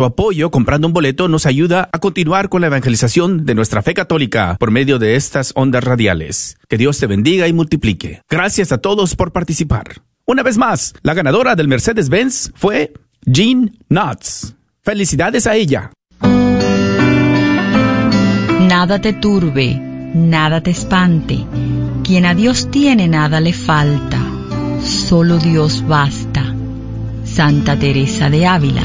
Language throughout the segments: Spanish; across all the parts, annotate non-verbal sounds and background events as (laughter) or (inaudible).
Tu apoyo comprando un boleto nos ayuda a continuar con la evangelización de nuestra fe católica por medio de estas ondas radiales. Que Dios te bendiga y multiplique. Gracias a todos por participar. Una vez más, la ganadora del Mercedes-Benz fue Jean Knotts. Felicidades a ella. Nada te turbe, nada te espante. Quien a Dios tiene nada le falta. Solo Dios basta. Santa Teresa de Ávila.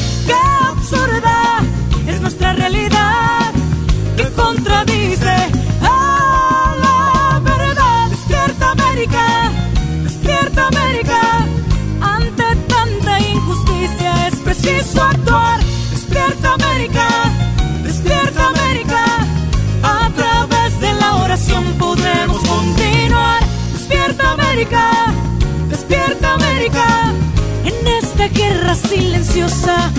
es nuestra realidad que contradice a la verdad. Despierta América, despierta América, ante tanta injusticia es preciso actuar. Despierta América, despierta América, a través de la oración podremos continuar. Despierta América, silenciosa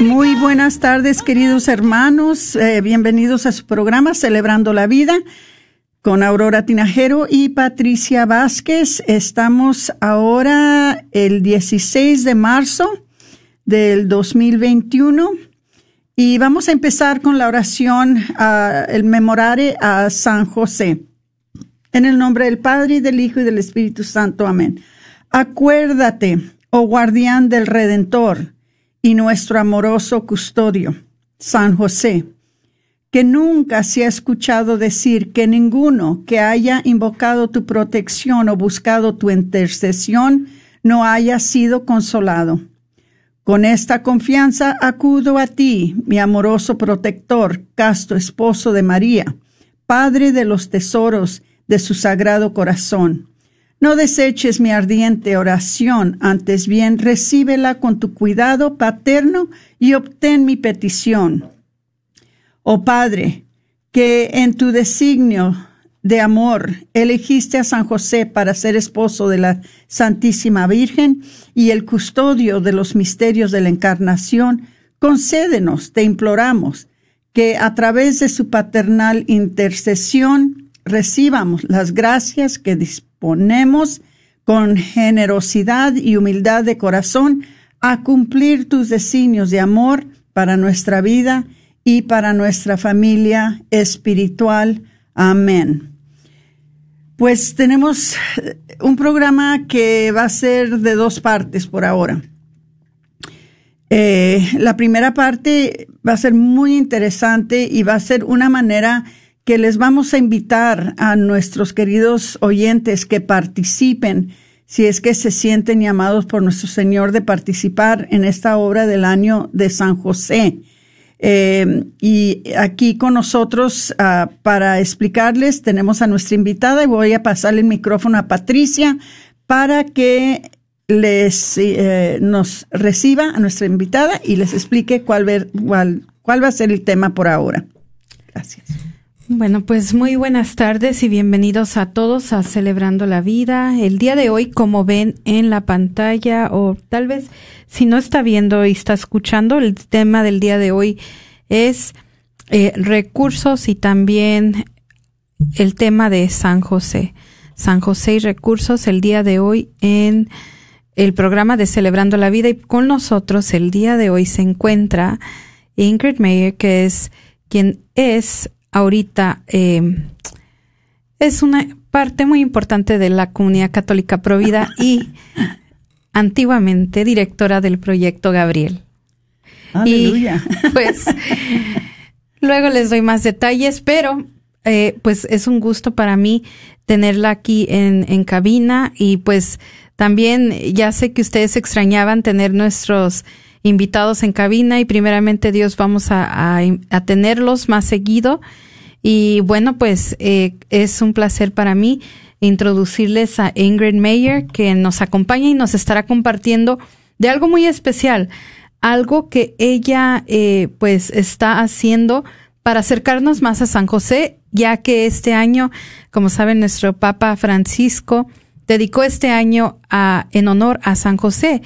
Muy buenas tardes, queridos hermanos. Eh, bienvenidos a su programa Celebrando la Vida con Aurora Tinajero y Patricia Vázquez. Estamos ahora el 16 de marzo del 2021 y vamos a empezar con la oración, el memorare a San José. En el nombre del Padre y del Hijo y del Espíritu Santo. Amén. Acuérdate, oh guardián del Redentor y nuestro amoroso custodio, San José, que nunca se ha escuchado decir que ninguno que haya invocado tu protección o buscado tu intercesión no haya sido consolado. Con esta confianza acudo a ti, mi amoroso protector, casto esposo de María, Padre de los tesoros de su sagrado corazón no deseches mi ardiente oración, antes bien recíbela con tu cuidado paterno y obtén mi petición. Oh Padre, que en tu designio de amor elegiste a San José para ser esposo de la Santísima Virgen y el custodio de los misterios de la Encarnación, concédenos, te imploramos, que a través de su paternal intercesión recibamos las gracias que ponemos con generosidad y humildad de corazón a cumplir tus designios de amor para nuestra vida y para nuestra familia espiritual. Amén. Pues tenemos un programa que va a ser de dos partes por ahora. Eh, la primera parte va a ser muy interesante y va a ser una manera que les vamos a invitar a nuestros queridos oyentes que participen, si es que se sienten llamados por nuestro Señor de participar en esta obra del año de San José. Eh, y aquí con nosotros ah, para explicarles tenemos a nuestra invitada y voy a pasarle el micrófono a Patricia para que les eh, nos reciba a nuestra invitada y les explique cuál, ver, cuál, cuál va a ser el tema por ahora. Gracias. Bueno, pues muy buenas tardes y bienvenidos a todos a Celebrando la Vida. El día de hoy, como ven en la pantalla o tal vez si no está viendo y está escuchando, el tema del día de hoy es eh, recursos y también el tema de San José. San José y recursos el día de hoy en el programa de Celebrando la Vida y con nosotros el día de hoy se encuentra Ingrid Mayer, que es quien es ahorita eh, es una parte muy importante de la comunidad católica Provida (laughs) y antiguamente directora del proyecto Gabriel. Aleluya. Y pues luego les doy más detalles, pero eh, pues es un gusto para mí tenerla aquí en, en cabina y pues también ya sé que ustedes extrañaban tener nuestros invitados en cabina y primeramente Dios vamos a, a, tenerlos más seguido. Y bueno, pues eh, es un placer para mí introducirles a Ingrid Mayer, que nos acompaña y nos estará compartiendo de algo muy especial, algo que ella eh, pues está haciendo para acercarnos más a San José, ya que este año, como saben, nuestro Papa Francisco dedicó este año a, en honor a San José.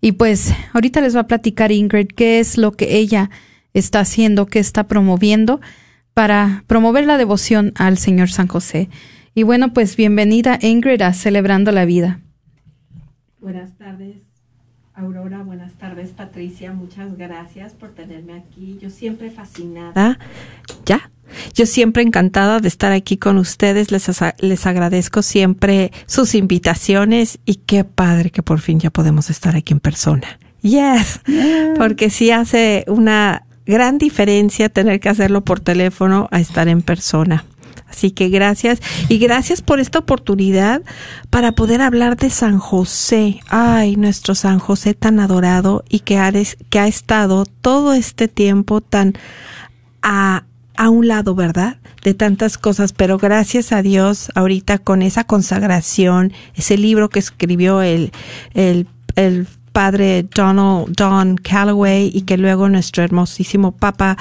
Y pues ahorita les va a platicar Ingrid qué es lo que ella está haciendo, qué está promoviendo para promover la devoción al Señor San José. Y bueno, pues bienvenida Ingrid a Celebrando la Vida. Buenas tardes, Aurora. Buenas tardes, Patricia. Muchas gracias por tenerme aquí. Yo siempre fascinada. ¿Ya? Yo siempre encantada de estar aquí con ustedes. Les, les agradezco siempre sus invitaciones y qué padre que por fin ya podemos estar aquí en persona. Yes, porque sí hace una gran diferencia tener que hacerlo por teléfono a estar en persona. Así que gracias y gracias por esta oportunidad para poder hablar de San José. Ay, nuestro San José tan adorado y que ha, que ha estado todo este tiempo tan a, a un lado, ¿verdad? De tantas cosas, pero gracias a Dios ahorita con esa consagración, ese libro que escribió el, el, el padre Donald Don Calloway y que luego nuestro hermosísimo Papa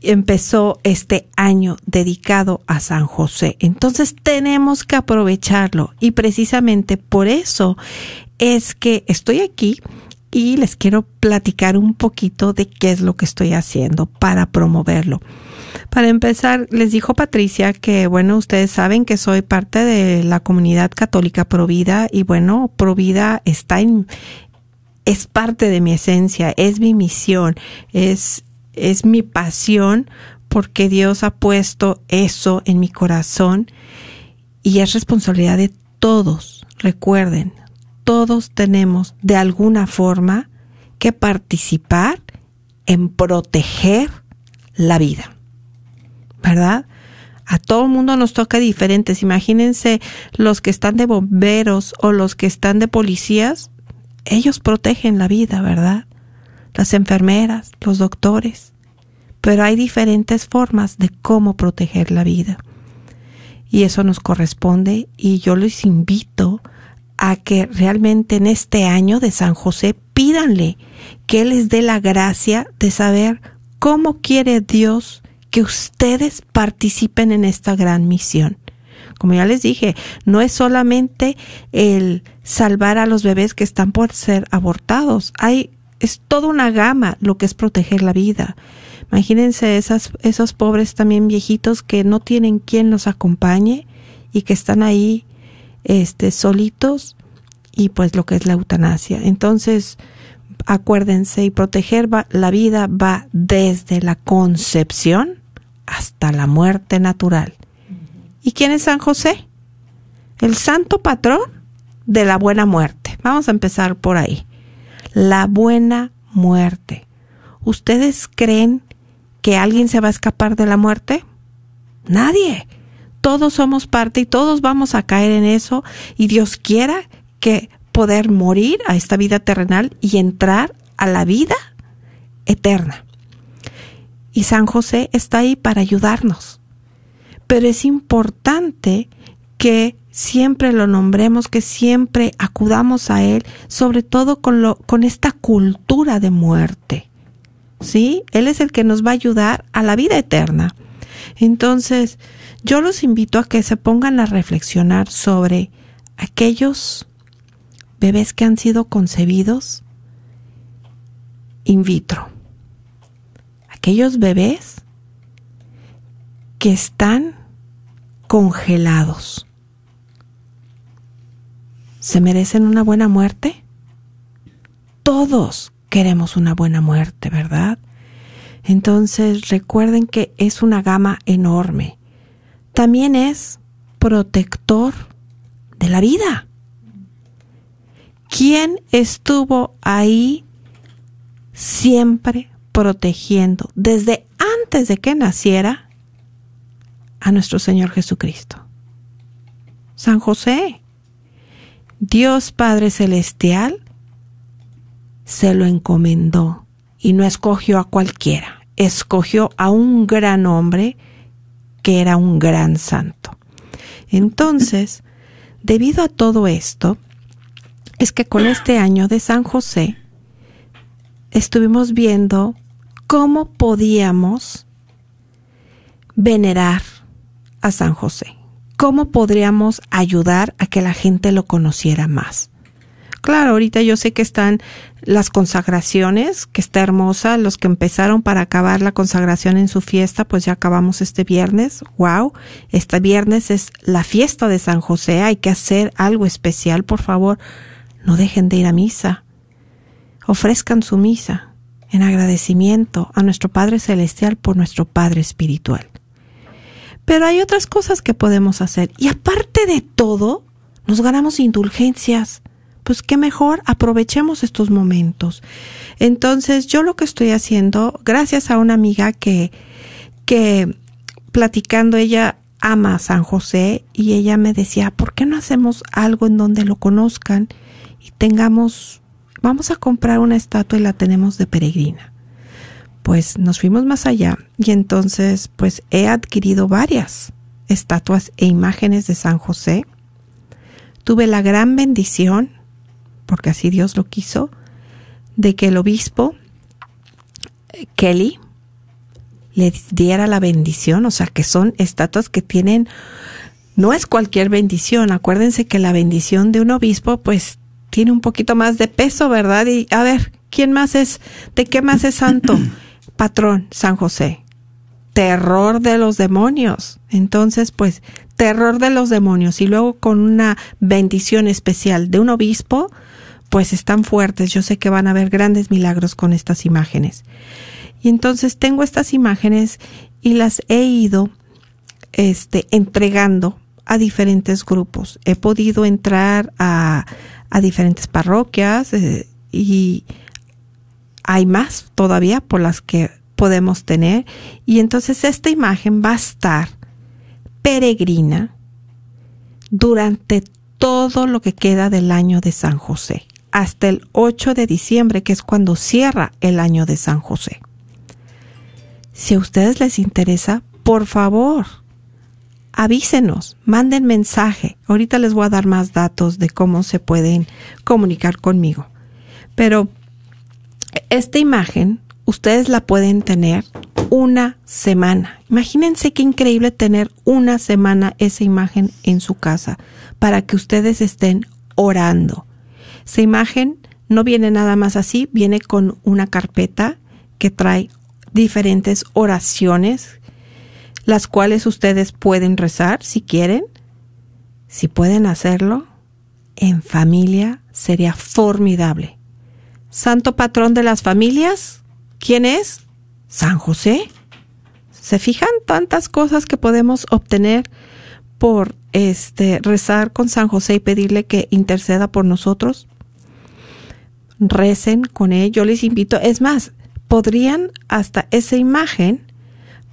empezó este año dedicado a San José. Entonces tenemos que aprovecharlo y precisamente por eso es que estoy aquí y les quiero platicar un poquito de qué es lo que estoy haciendo para promoverlo. Para empezar, les dijo Patricia que, bueno, ustedes saben que soy parte de la comunidad católica Provida y, bueno, Provida está en, es parte de mi esencia, es mi misión, es, es mi pasión porque Dios ha puesto eso en mi corazón y es responsabilidad de todos. Recuerden, todos tenemos de alguna forma que participar en proteger la vida. ¿Verdad? A todo el mundo nos toca diferentes. Imagínense los que están de bomberos o los que están de policías. Ellos protegen la vida, ¿verdad? Las enfermeras, los doctores. Pero hay diferentes formas de cómo proteger la vida. Y eso nos corresponde y yo les invito a que realmente en este año de San José pídanle que les dé la gracia de saber cómo quiere Dios que ustedes participen en esta gran misión. Como ya les dije, no es solamente el salvar a los bebés que están por ser abortados. Hay, es toda una gama lo que es proteger la vida. Imagínense esas, esos pobres también viejitos que no tienen quien los acompañe y que están ahí este, solitos y pues lo que es la eutanasia. Entonces, acuérdense y proteger la vida va desde la concepción hasta la muerte natural. ¿Y quién es San José? El santo patrón de la buena muerte. Vamos a empezar por ahí. La buena muerte. ¿Ustedes creen que alguien se va a escapar de la muerte? Nadie todos somos parte y todos vamos a caer en eso y Dios quiera que poder morir a esta vida terrenal y entrar a la vida eterna. Y San José está ahí para ayudarnos. Pero es importante que siempre lo nombremos, que siempre acudamos a Él, sobre todo con, lo, con esta cultura de muerte. ¿Sí? Él es el que nos va a ayudar a la vida eterna. Entonces, yo los invito a que se pongan a reflexionar sobre aquellos bebés que han sido concebidos in vitro. Aquellos bebés que están congelados. ¿Se merecen una buena muerte? Todos queremos una buena muerte, ¿verdad? Entonces recuerden que es una gama enorme. También es protector de la vida. ¿Quién estuvo ahí siempre protegiendo desde antes de que naciera a nuestro Señor Jesucristo? San José. Dios Padre Celestial se lo encomendó y no escogió a cualquiera, escogió a un gran hombre que era un gran santo. Entonces, debido a todo esto, es que con este año de San José estuvimos viendo cómo podíamos venerar a San José, cómo podríamos ayudar a que la gente lo conociera más. Claro, ahorita yo sé que están las consagraciones, que está hermosa, los que empezaron para acabar la consagración en su fiesta, pues ya acabamos este viernes. Wow, este viernes es la fiesta de San José, hay que hacer algo especial, por favor, no dejen de ir a misa. Ofrezcan su misa en agradecimiento a nuestro Padre Celestial por nuestro Padre Espiritual. Pero hay otras cosas que podemos hacer y aparte de todo, nos ganamos indulgencias pues qué mejor aprovechemos estos momentos. Entonces, yo lo que estoy haciendo, gracias a una amiga que, que platicando, ella ama a San José y ella me decía, ¿por qué no hacemos algo en donde lo conozcan y tengamos, vamos a comprar una estatua y la tenemos de peregrina? Pues nos fuimos más allá y entonces pues he adquirido varias estatuas e imágenes de San José. Tuve la gran bendición porque así Dios lo quiso, de que el obispo eh, Kelly le diera la bendición, o sea, que son estatuas que tienen, no es cualquier bendición, acuérdense que la bendición de un obispo pues tiene un poquito más de peso, ¿verdad? Y a ver, ¿quién más es, de qué más es santo? (clears throat) Patrón, San José. Terror de los demonios. Entonces, pues, terror de los demonios y luego con una bendición especial de un obispo, pues están fuertes. Yo sé que van a haber grandes milagros con estas imágenes. Y entonces tengo estas imágenes y las he ido este, entregando a diferentes grupos. He podido entrar a, diferentes parroquias eh, y hay más todavía por las que podemos tener. Y entonces esta imagen va a estar peregrina durante todo lo que queda del año de San José hasta el 8 de diciembre, que es cuando cierra el año de San José. Si a ustedes les interesa, por favor, avísenos, manden mensaje. Ahorita les voy a dar más datos de cómo se pueden comunicar conmigo. Pero esta imagen, ustedes la pueden tener una semana. Imagínense qué increíble tener una semana esa imagen en su casa para que ustedes estén orando esa imagen no viene nada más así, viene con una carpeta que trae diferentes oraciones, las cuales ustedes pueden rezar si quieren. Si pueden hacerlo en familia, sería formidable. Santo patrón de las familias, ¿quién es? San José. ¿Se fijan tantas cosas que podemos obtener por este rezar con San José y pedirle que interceda por nosotros? Recen con él. Yo les invito, es más, podrían hasta esa imagen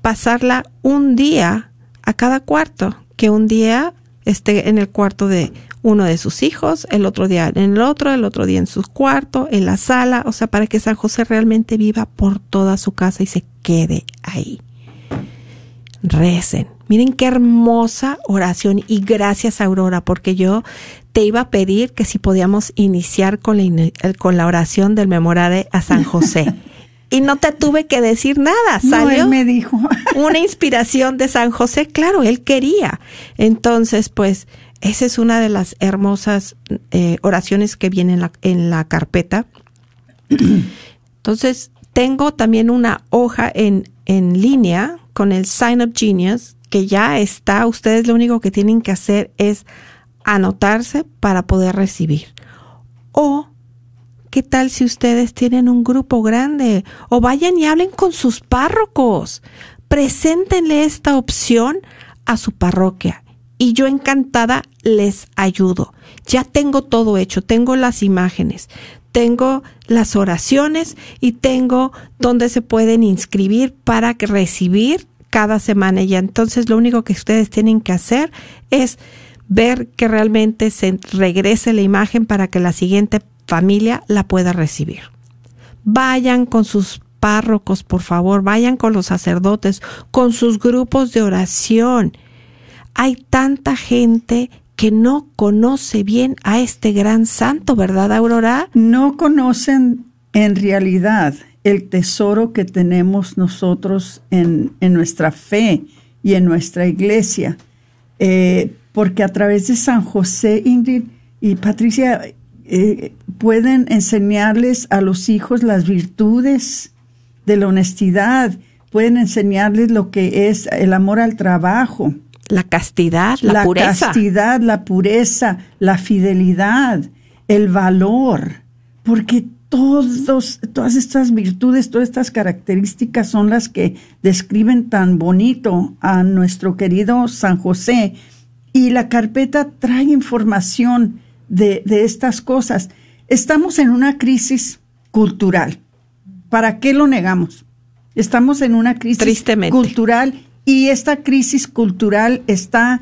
pasarla un día a cada cuarto, que un día esté en el cuarto de uno de sus hijos, el otro día en el otro, el otro día en su cuarto, en la sala, o sea, para que San José realmente viva por toda su casa y se quede ahí. Recen. Miren qué hermosa oración y gracias Aurora, porque yo te iba a pedir que si podíamos iniciar con la, con la oración del memorare a San José. (laughs) y no te tuve que decir nada. No, Salió él me dijo. (laughs) una inspiración de San José. Claro, él quería. Entonces, pues, esa es una de las hermosas eh, oraciones que viene en la, en la carpeta. (clears throat) Entonces, tengo también una hoja en, en línea con el Sign Up Genius que ya está. Ustedes lo único que tienen que hacer es anotarse para poder recibir. O, ¿qué tal si ustedes tienen un grupo grande? O vayan y hablen con sus párrocos. Preséntenle esta opción a su parroquia. Y yo encantada les ayudo. Ya tengo todo hecho, tengo las imágenes, tengo las oraciones y tengo donde se pueden inscribir para recibir cada semana. Y entonces lo único que ustedes tienen que hacer es ver que realmente se regrese la imagen para que la siguiente familia la pueda recibir. Vayan con sus párrocos, por favor, vayan con los sacerdotes, con sus grupos de oración. Hay tanta gente que no conoce bien a este gran santo, ¿verdad, Aurora? No conocen en realidad el tesoro que tenemos nosotros en, en nuestra fe y en nuestra iglesia. Eh, porque a través de San José, Ingrid y Patricia, eh, pueden enseñarles a los hijos las virtudes de la honestidad, pueden enseñarles lo que es el amor al trabajo, la castidad, la, pureza. La castidad, la pureza, la fidelidad, el valor, porque todos, todas estas virtudes, todas estas características son las que describen tan bonito a nuestro querido San José. Y la carpeta trae información de, de estas cosas. Estamos en una crisis cultural. ¿Para qué lo negamos? Estamos en una crisis cultural y esta crisis cultural está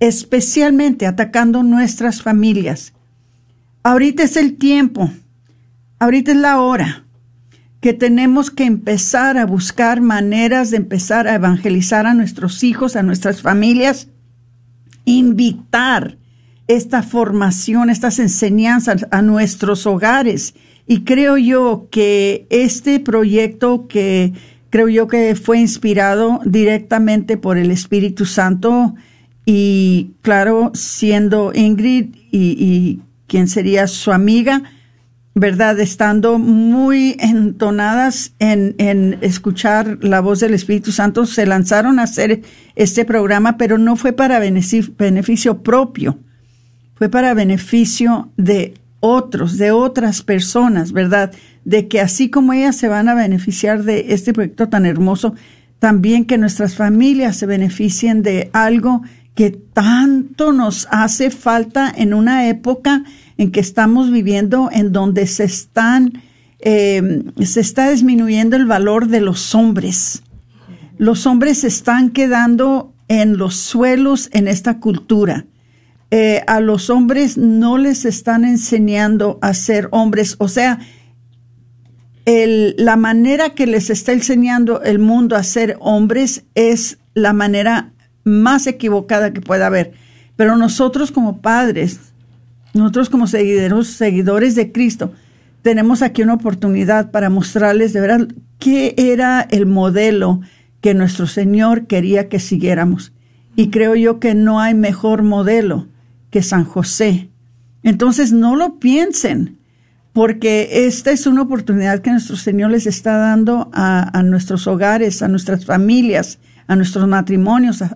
especialmente atacando nuestras familias. Ahorita es el tiempo, ahorita es la hora que tenemos que empezar a buscar maneras de empezar a evangelizar a nuestros hijos, a nuestras familias, invitar esta formación, estas enseñanzas a nuestros hogares. Y creo yo que este proyecto que creo yo que fue inspirado directamente por el Espíritu Santo y claro, siendo Ingrid y, quien sería su amiga, ¿verdad? Estando muy entonadas en, en, escuchar la voz del Espíritu Santo, se lanzaron a hacer este programa, pero no fue para beneficio, beneficio propio, fue para beneficio de otros, de otras personas, ¿verdad? De que así como ellas se van a beneficiar de este proyecto tan hermoso, también que nuestras familias se beneficien de algo que tanto nos hace falta en una época en que estamos viviendo, en donde se están, eh, se está disminuyendo el valor de los hombres. Los hombres se están quedando en los suelos en esta cultura eh, a los hombres no les están enseñando a ser hombres. O sea, la manera que les está enseñando el mundo a ser hombres es la manera más equivocada que pueda haber. Pero nosotros como padres, nosotros como seguidores, seguidores de Cristo, tenemos aquí una oportunidad para mostrarles de verdad qué era el modelo que nuestro Señor quería que siguiéramos. Y creo yo que no hay mejor modelo que San José. Entonces no lo piensen, porque esta es una oportunidad que nuestro Señor les está dando a, nuestros hogares, a nuestras familias, a nuestros matrimonios, a,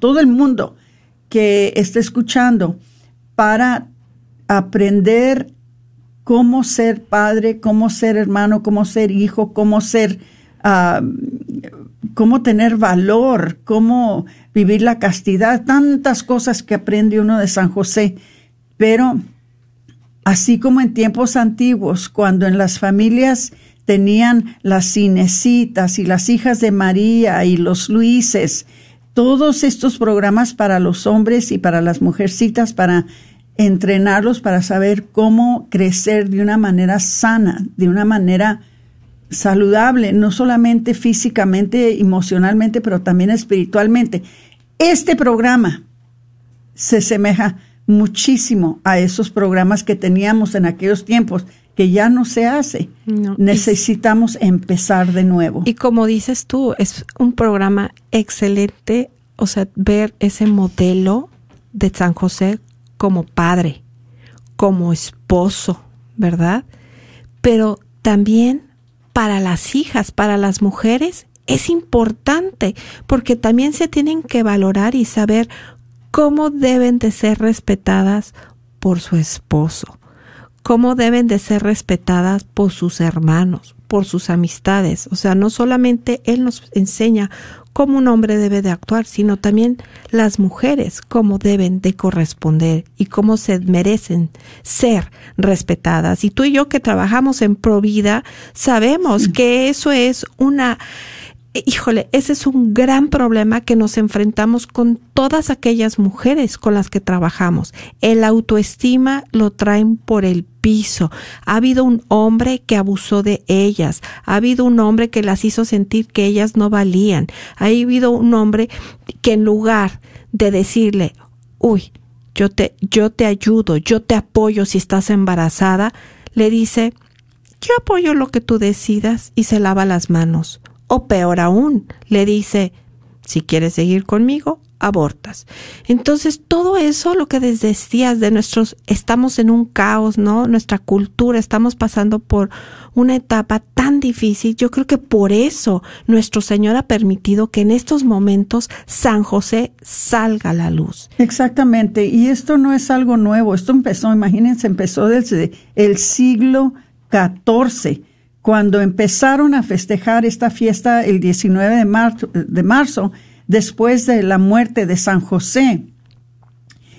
todo el mundo que esté escuchando para aprender cómo ser padre, cómo ser hermano, cómo ser hijo, cómo ser, uh, cómo tener valor, cómo vivir la castidad, tantas cosas que aprende uno de San José. Pero así como en tiempos antiguos, cuando en las familias tenían las cinecitas y las hijas de María y los Luises, todos estos programas para los hombres y para las mujercitas, para entrenarlos, para saber cómo crecer de una manera sana, de una manera saludable, no solamente físicamente, emocionalmente, pero también espiritualmente. Este programa se semeja muchísimo a esos programas que teníamos en aquellos tiempos, que ya no se hace. No. Necesitamos empezar de nuevo. Y como dices tú, es un programa excelente, o sea, ver ese modelo de San José como padre, como esposo, ¿verdad? Pero también para las hijas, para las mujeres, es importante porque también se tienen que valorar y saber cómo deben de ser respetadas por su esposo, cómo deben de ser respetadas por sus hermanos, por sus amistades. O sea, no solamente él nos enseña cómo un hombre debe de actuar, sino también las mujeres cómo deben de corresponder y cómo se merecen ser respetadas. Y tú y yo que trabajamos en Provida sabemos que eso es una híjole, ese es un gran problema que nos enfrentamos con todas aquellas mujeres con las que trabajamos. El autoestima lo traen por el Ha habido un hombre que abusó de ellas. Ha habido un hombre que las hizo sentir que ellas no valían. Ha habido un hombre que en lugar de decirle, uy, yo te, yo te ayudo, yo te apoyo si estás embarazada, le dice, yo apoyo lo que tú decidas y se lava las manos. O peor aún, le dice, si quieres seguir conmigo, abortas. Entonces, todo eso, lo que decías de nuestros, estamos en un caos, ¿no? Nuestra cultura, estamos pasando por una etapa tan difícil. Yo creo que por eso nuestro Señor ha permitido que en estos momentos San José salga a la luz. Exactamente. Y esto no es algo nuevo. Esto empezó, imagínense, empezó desde el siglo XIV cuando empezaron a festejar esta fiesta el 19 de marzo, de marzo, después de la muerte de San José.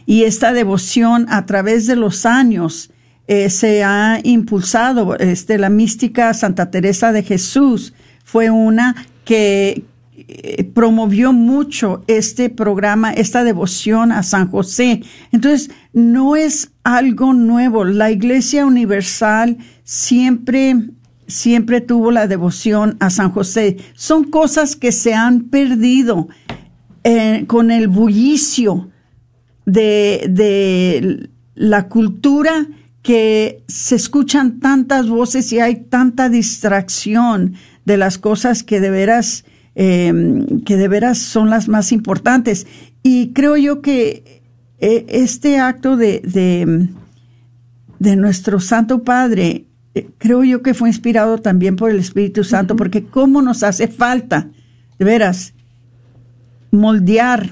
Y esta devoción a través de los años eh, se ha impulsado. Este, la mística Santa Teresa de Jesús fue una que eh, promovió mucho este programa, esta devoción a San José. Entonces, no es algo nuevo. La Iglesia Universal siempre siempre tuvo la devoción a San José. Son cosas que se han perdido eh, con el bullicio de, de la cultura que se escuchan tantas voces y hay tanta distracción de las cosas que de veras, em, que de veras son las más importantes. Y creo yo que eh, este acto de, de, de nuestro Santo Padre creo yo que fue inspirado también por el Espíritu Santo, porque cómo nos hace falta, de veras, moldear,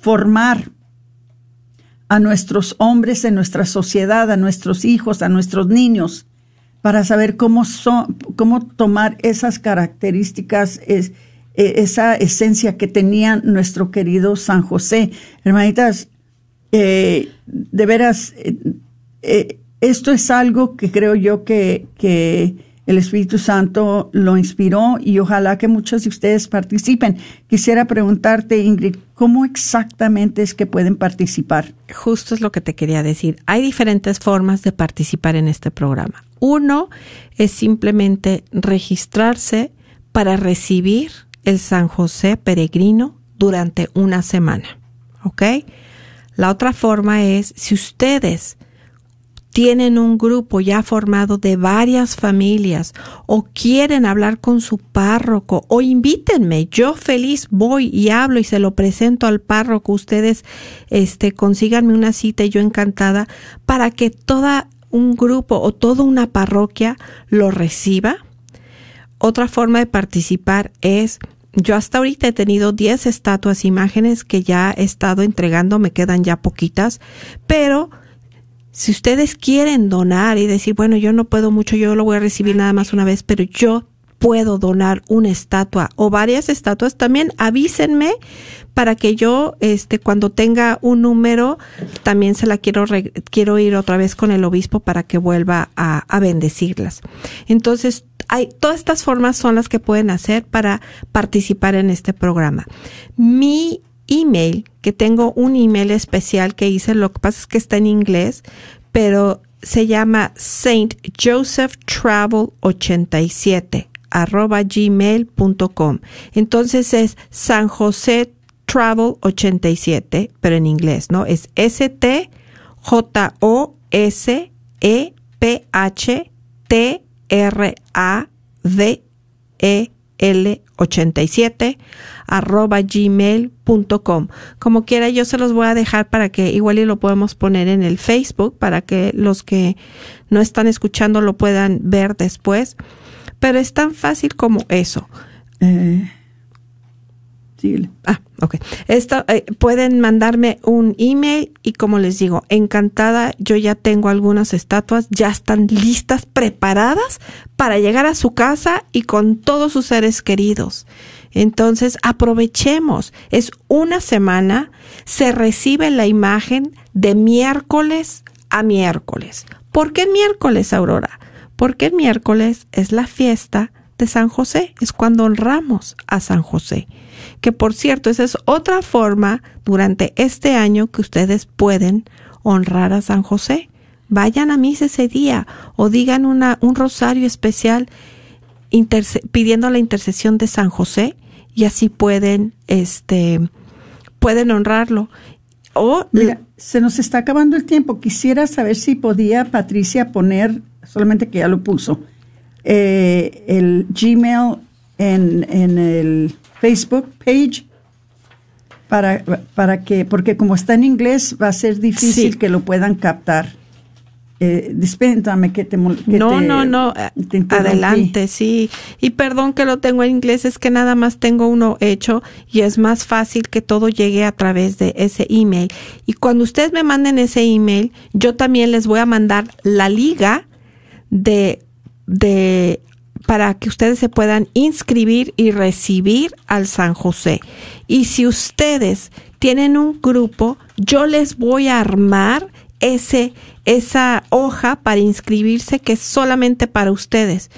formar a nuestros hombres en nuestra sociedad, a nuestros hijos, a nuestros niños, para saber cómo son, cómo tomar esas características, es, e, esa esencia que tenía nuestro querido San José. Hermanitas, eh, de veras, eh, esto es algo que creo yo que, que el Espíritu Santo lo inspiró y ojalá que muchos de ustedes participen. Quisiera preguntarte, Ingrid, ¿cómo exactamente es que pueden participar? Justo es lo que te quería decir. Hay diferentes formas de participar en este programa. Uno es simplemente registrarse para recibir el San José peregrino durante una semana. ¿Ok? La otra forma es, si ustedes tienen un grupo ya formado de varias familias o quieren hablar con su párroco o invítenme, yo feliz voy y hablo y se lo presento al párroco, ustedes este consíganme una cita y yo encantada para que toda un grupo o toda una parroquia lo reciba. Otra forma de participar es yo hasta ahorita he tenido 10 estatuas, imágenes que ya he estado entregando, me quedan ya poquitas, pero si ustedes quieren donar y decir, bueno, yo no puedo mucho, yo lo voy a recibir nada más una vez, pero yo puedo donar una estatua o varias estatuas, también avísenme para que yo, este, cuando tenga un número, también se la quiero, quiero ir otra vez con el obispo para que vuelva a, a bendecirlas. Entonces, hay, todas estas formas son las que pueden hacer para participar en este programa. Mi email, que tengo un email especial que hice, lo que pasa es que está en inglés, pero se llama Saint Joseph Travel 87 arroba gmail.com. Entonces es San José Travel 87, pero en inglés, ¿no? Es S-T-J-O-S-E-P-H-T-R-A-V-E l87 arroba gmail.com. Como quiera, yo se los voy a dejar para que igual y lo podemos poner en el Facebook para que los que no están escuchando lo puedan ver después. Pero es tan fácil como eso. Eh. Ah, ok. Esto, eh, pueden mandarme un email y como les digo, encantada, yo ya tengo algunas estatuas, ya están listas, preparadas para llegar a su casa y con todos sus seres queridos. Entonces, aprovechemos. Es una semana, se recibe la imagen de miércoles a miércoles. ¿Por qué miércoles, Aurora? Porque miércoles es la fiesta de San José, es cuando honramos a San José que por cierto, esa es otra forma durante este año que ustedes pueden honrar a San José. Vayan a misa ese día o digan una, un rosario especial pidiendo la intercesión de San José y así pueden, este, pueden honrarlo. O, Mira, se nos está acabando el tiempo. Quisiera saber si podía Patricia poner, solamente que ya lo puso, eh, el Gmail en, en el Facebook page para, para que, porque como está en inglés va a ser difícil que lo puedan captar. Eh, dispéntame que te No, no, no, adelante, sí. Y perdón que lo tengo en inglés, es que nada más tengo uno hecho y es más fácil que todo llegue a través de ese email. Y cuando ustedes me manden ese email, yo también les voy a mandar la liga de, de para que ustedes se puedan inscribir y recibir al San José. Y si ustedes tienen un grupo, yo les voy a armar ese, esa hoja para inscribirse que es solamente para ustedes.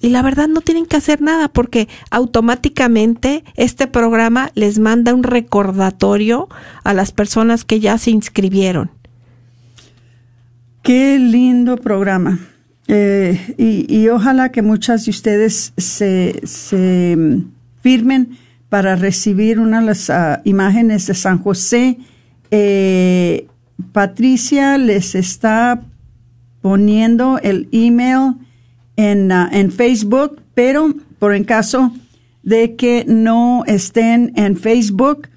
Y la verdad no tienen que hacer nada porque automáticamente este programa les manda un recordatorio a las personas que ya se inscribieron. Qué lindo programa. Eh, y, ojalá que muchas de ustedes se, se mm, firmen para recibir una de las ah, imágenes de San José. Eh, Patricia les está poniendo el email en, ah, en Facebook, pero por en caso de que no estén en Facebook,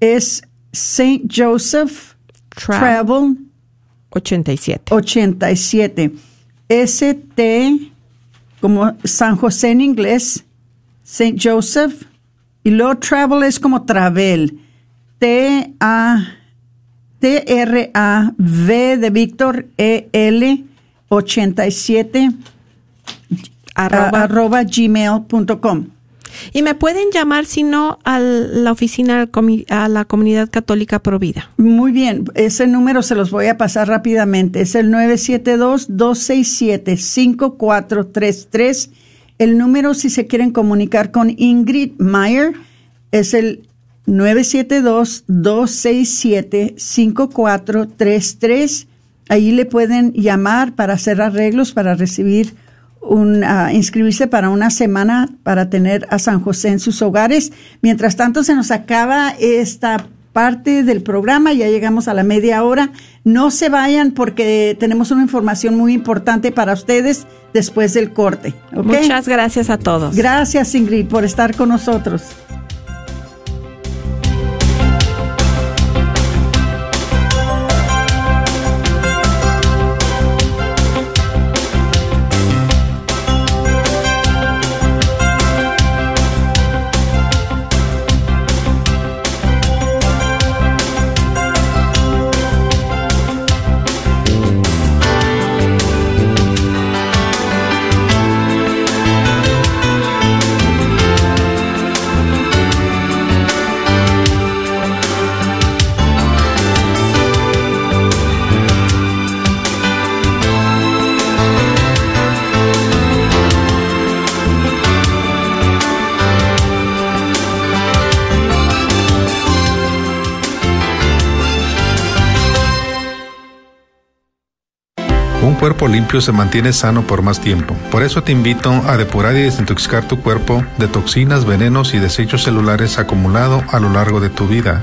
es Saint Joseph Travel 87. 87. ST, como San José en inglés, Saint Joseph, y luego travel es como travel. T A T R A V de Víctor E L 87 arroba, arroba gmail.com. Y me pueden llamar, si no, a la oficina, a la Comunidad Católica Provida. Muy bien, ese número se los voy a pasar rápidamente. Es el 972-267-5433. El número, si se quieren comunicar con Ingrid Meyer, es el 972-267-5433. Ahí le pueden llamar para hacer arreglos, para recibir un, inscribirse para una semana para tener a San José en sus hogares. Mientras tanto, se nos acaba esta parte del programa, ya llegamos a la media hora. No se vayan porque tenemos una información muy importante para ustedes después del corte. Muchas gracias a todos. Gracias, Ingrid, por estar con nosotros. Cuerpo limpio se mantiene sano por más tiempo. Por eso te invito a depurar y desintoxicar tu cuerpo de toxinas, venenos y desechos celulares acumulados a lo largo de tu vida.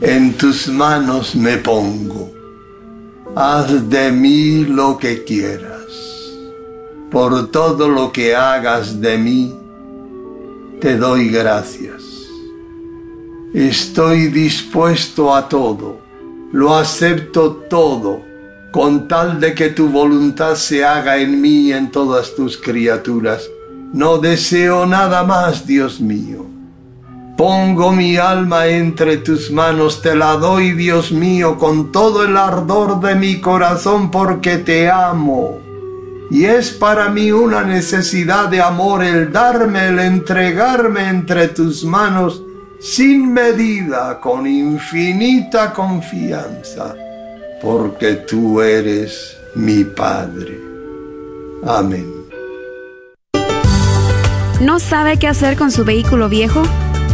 en tus manos me pongo. Haz de mí lo que quieras. Por todo lo que hagas de mí, te doy gracias. Estoy dispuesto a todo, lo acepto todo, con tal de que tu voluntad se haga en mí y en todas tus criaturas. No deseo nada más, Dios mío. Pongo mi alma entre tus manos, te la doy, Dios mío, con todo el ardor de mi corazón, porque te amo. Y es para mí una necesidad de amor el darme, el entregarme entre tus manos sin medida, con infinita confianza, porque tú eres mi Padre. Amén. ¿No sabe qué hacer con su vehículo viejo?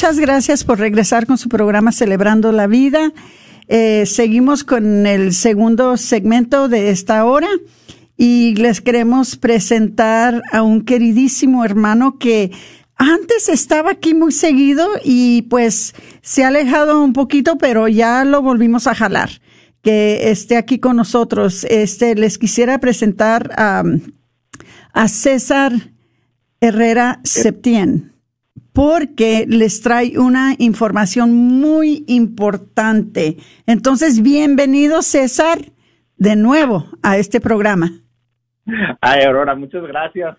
Muchas gracias por regresar con su programa Celebrando la Vida. Eh, seguimos con el segundo segmento de esta hora y les queremos presentar a un queridísimo hermano que antes estaba aquí muy seguido y pues se ha alejado un poquito, pero ya lo volvimos a jalar. Que esté aquí con nosotros. Este, les quisiera presentar a, a César Herrera Septien porque les trae una información muy importante. Entonces, bienvenido César de nuevo a este programa. Ay, Aurora, muchas gracias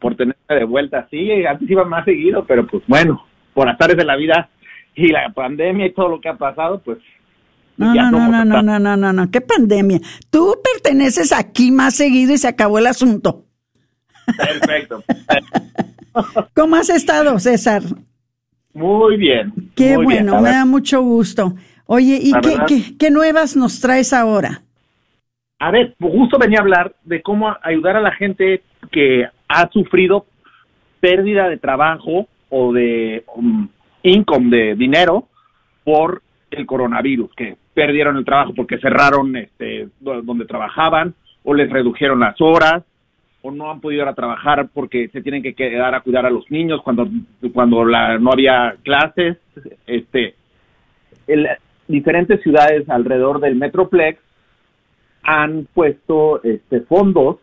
por (laughs) tenerme de vuelta. Sí, antes iba más seguido, pero pues bueno, por azares de la vida y la pandemia y todo lo que ha pasado, pues no, no, no, no, no, no, no, no, no, qué pandemia. Tú perteneces aquí más seguido y se acabó el asunto. Perfecto. (laughs) ¿Cómo has estado, César? Muy bien. Qué bueno, me da mucho gusto. Oye, ¿y qué, qué, nuevas nos traes ahora? A ver, justo venía a hablar de cómo ayudar a la gente que ha sufrido pérdida de trabajo o de um, income, de dinero, por el coronavirus, que perdieron el trabajo porque cerraron este, donde trabajaban o les redujeron las horas no han podido ir a trabajar porque se tienen que quedar a cuidar a los niños cuando cuando la, no había clases este el, diferentes ciudades alrededor del metroplex han puesto este fondos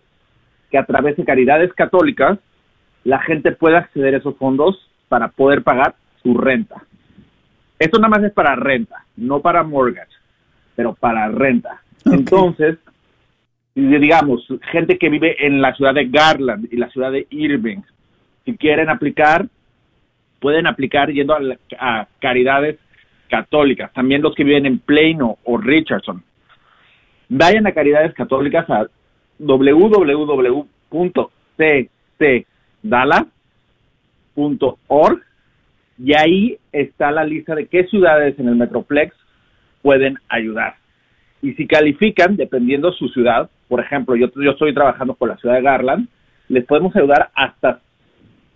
que a través de caridades católicas la gente pueda acceder a esos fondos para poder pagar su renta. Esto nada más es para renta, no para mortgage, pero para renta. Entonces, digamos, gente que vive en la ciudad de Garland y la ciudad de Irving, si quieren aplicar, pueden aplicar yendo a, caridades católicas. También los que viven en Plano o Richardson. Vayan a caridades católicas a www.ccdala.org y ahí está la lista de qué ciudades en el Metroplex pueden ayudar. Y si califican, dependiendo su ciudad, por ejemplo, yo, yo estoy trabajando con la ciudad de Garland, les podemos ayudar hasta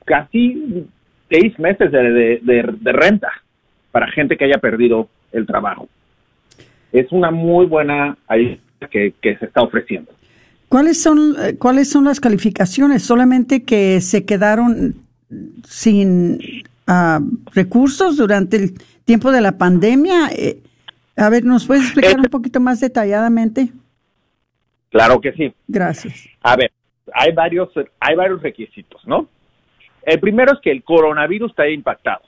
casi seis meses de, de, renta para gente que haya perdido el trabajo. Es una muy buena ayuda que, se está ofreciendo. ¿Cuáles son, eh, ¿Cuáles son las calificaciones? ¿Solamente que se quedaron sin ah, recursos durante el tiempo de la pandemia? Eh, a ver, ¿nos puedes explicar un poquito más detalladamente? Claro que sí. Gracias. A ver, hay varios, hay varios requisitos, ¿no? El primero es que el coronavirus te haya impactado,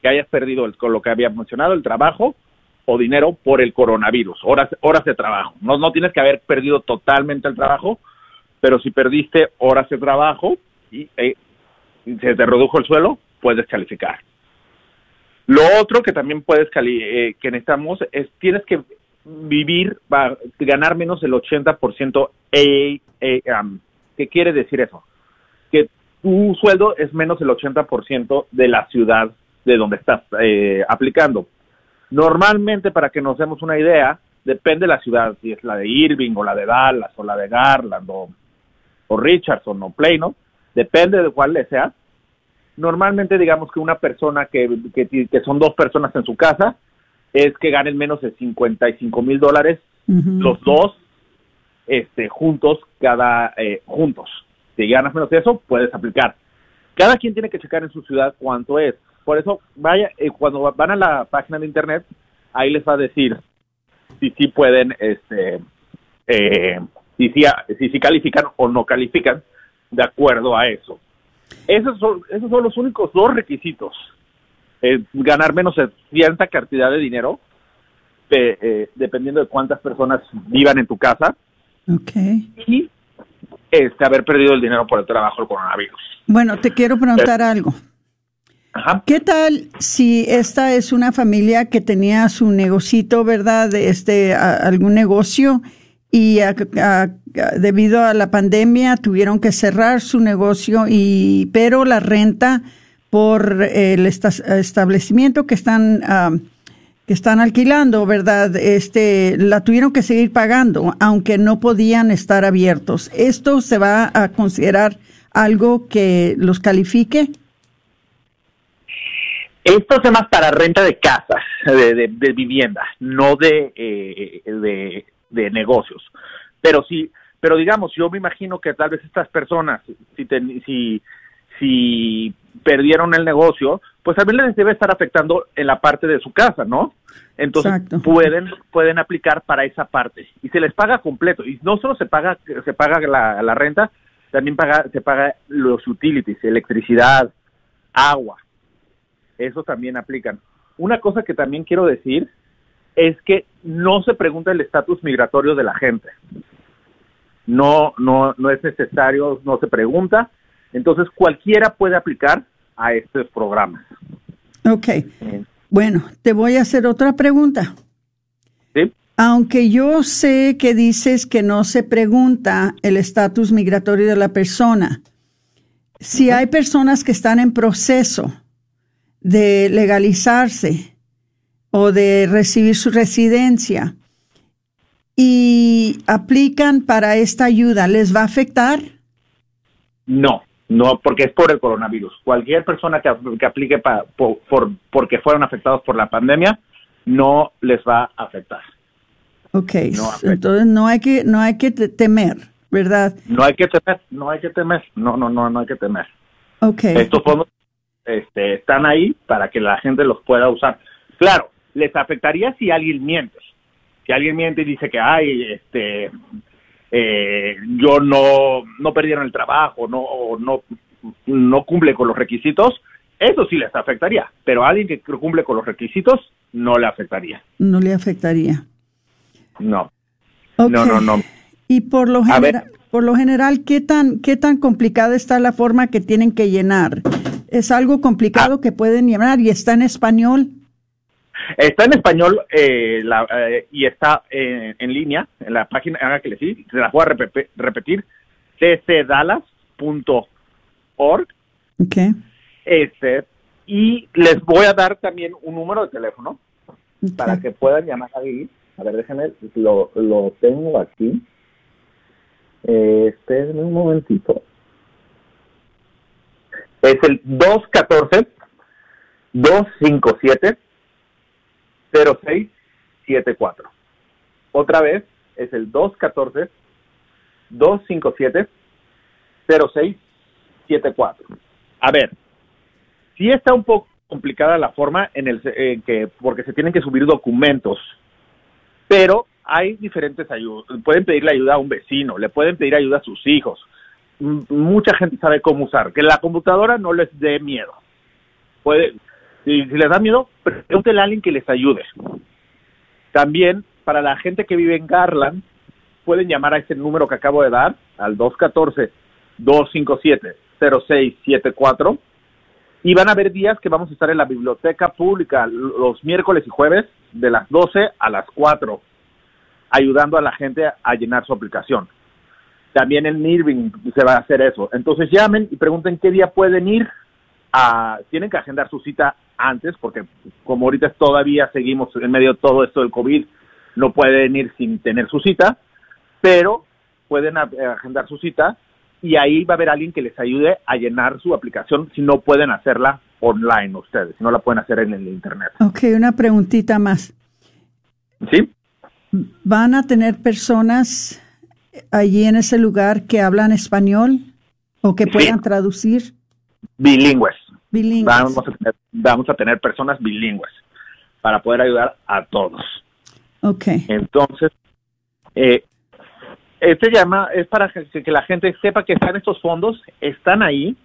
que hayas perdido el, con lo que había mencionado, el trabajo o dinero por el coronavirus, horas, horas de trabajo. No, no tienes que haber perdido totalmente el trabajo, pero si perdiste horas de trabajo y eh, se te redujo el suelo, puedes calificar. Lo otro que también puedes cali eh, que necesitamos es tienes que vivir, va, ganar menos del 80% eh, eh, um, ¿Qué quiere decir eso? Que tu sueldo es menos del 80% de la ciudad de donde estás eh, aplicando. Normalmente, para que nos demos una idea, depende de la ciudad, si es la de Irving o la de Dallas o la de Garland o, o Richardson o Plano, depende de cuál le sea. Normalmente, digamos que una persona que, que son dos personas en su casa, es que ganen menos de 55 mil dólares los dos este, juntos, cada eh, juntos. Si ganas menos de eso, puedes aplicar. Cada quien tiene que checar en su ciudad cuánto es. Por eso, vaya, eh, cuando van a la página de internet, ahí les va a decir si sí pueden, este, eh, si sí si, si califican o no califican de acuerdo a eso. Esos son, esos son los únicos dos requisitos. Eh, ganar menos de cierta cantidad de dinero, eh, eh, dependiendo de cuántas personas vivan en tu casa. Okay. Y este, haber perdido el dinero por el trabajo del coronavirus. Bueno, te quiero preguntar algo. Ajá. ¿Qué tal si esta es una familia que tenía su negocito, verdad, este a, algún negocio y a, a, debido a la pandemia tuvieron que cerrar su negocio y pero la renta por el esta, establecimiento que están uh, que están alquilando, verdad, este la tuvieron que seguir pagando aunque no podían estar abiertos. Esto se va a considerar algo que los califique. Esto es más para renta de casas, de, de, de vivienda, no de, eh, de, de, negocios. Pero sí, pero digamos, yo me imagino que tal vez estas personas, si, te, si, si perdieron el negocio, pues también les debe estar afectando en la parte de su casa, ¿no? Entonces Exacto. pueden pueden aplicar para esa parte y se les paga completo y no solo se paga se paga la, la renta, también paga se paga los utilities, electricidad, agua, eso también aplican. Una cosa que también quiero decir es que no se pregunta el estatus migratorio de la gente. No, no, no es necesario, no se pregunta. Entonces cualquiera puede aplicar a estos programas. Ok. Bueno, te voy a hacer otra pregunta. Sí. Aunque yo sé que dices que no se pregunta el estatus migratorio de la persona, si hay personas que están en proceso, de legalizarse o de recibir su residencia y aplican para esta ayuda, ¿les va a afectar? No, no, porque es por el coronavirus. Cualquier persona que, que aplique pa, por, por, porque fueron afectados por la pandemia, no les va a afectar. Ok, no entonces no hay que no hay que temer, ¿verdad? No hay que temer, no hay que temer, no, no, no, no hay que temer. Ok. Estos fondos este, están ahí para que la gente los pueda usar. Claro, les afectaría si alguien miente. Si alguien miente y dice que, ay, este, eh, yo no, no perdieron el trabajo, no, no, no cumple con los requisitos, eso sí les afectaría. Pero a alguien que cumple con los requisitos, no le afectaría. No le afectaría. No. Okay. No, no, no. Y por lo, general, por lo general, ¿qué tan, ¿qué tan complicada está la forma que tienen que llenar? ¿Es algo complicado ah. que pueden llenar y está en español? Está en español eh, la, eh, y está eh, en línea en la página, haga que le sí, se la voy a repetir, repetir tcdallas.org. Okay. Este, y les voy a dar también un número de teléfono okay. para que puedan llamar ahí. A ver, déjenme, lo, lo tengo aquí. Espérenme un momentito. Es el 214 257 0674. Otra vez es el 214 257 0674. A ver, sí está un poco complicada la forma en el en que porque se tienen que subir documentos, pero hay diferentes ayudas. Pueden pedirle ayuda a un vecino, le pueden pedir ayuda a sus hijos. Mucha gente sabe cómo usar. Que la computadora no les dé miedo. Puede, si, les da miedo, pregúntenle a alguien que les ayude. También, para la gente que vive en Garland, pueden llamar a ese número que acabo de dar, al 214-257-0674, y van a haber días que vamos a estar en la biblioteca pública los miércoles y jueves de las 12 a las 4, ayudando a la gente a llenar su aplicación. También en Irving se va a hacer eso. Entonces llamen y pregunten qué día pueden ir. A, tienen que agendar su cita antes, porque como ahorita todavía seguimos en medio de todo esto del COVID, no pueden ir sin tener su cita, pero pueden a- agendar su cita y ahí va a haber alguien que les ayude a llenar su aplicación si no pueden hacerla online ustedes, si no la pueden hacer en el internet. Ok, una preguntita más. ¿Sí? ¿Van a tener personas allí en ese lugar que hablan español o que puedan traducir Bilingües. bilingües? Vamos a tener, vamos a tener personas bilingües para poder ayudar a todos. Ok, Entonces, eh, este llama es para que, que la gente sepa que están estos fondos, están ahí,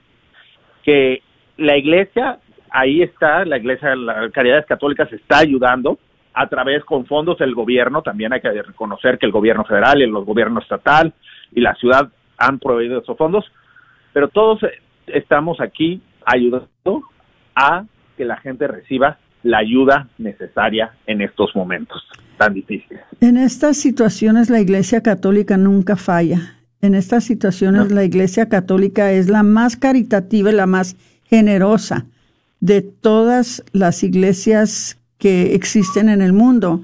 que la iglesia, ahí está, la iglesia, la Caridades Católicas está ayudando a través con fondos del gobierno, también hay que reconocer que el gobierno federal y el gobierno estatal y la ciudad han proveído esos fondos, pero todos estamos aquí ayudando a que la gente reciba la ayuda necesaria en estos momentos tan difíciles. en estas situaciones la Iglesia Católica nunca falla. En estas situaciones la Iglesia Católica es la más caritativa y la más generosa de todas las iglesias que existen en el mundo.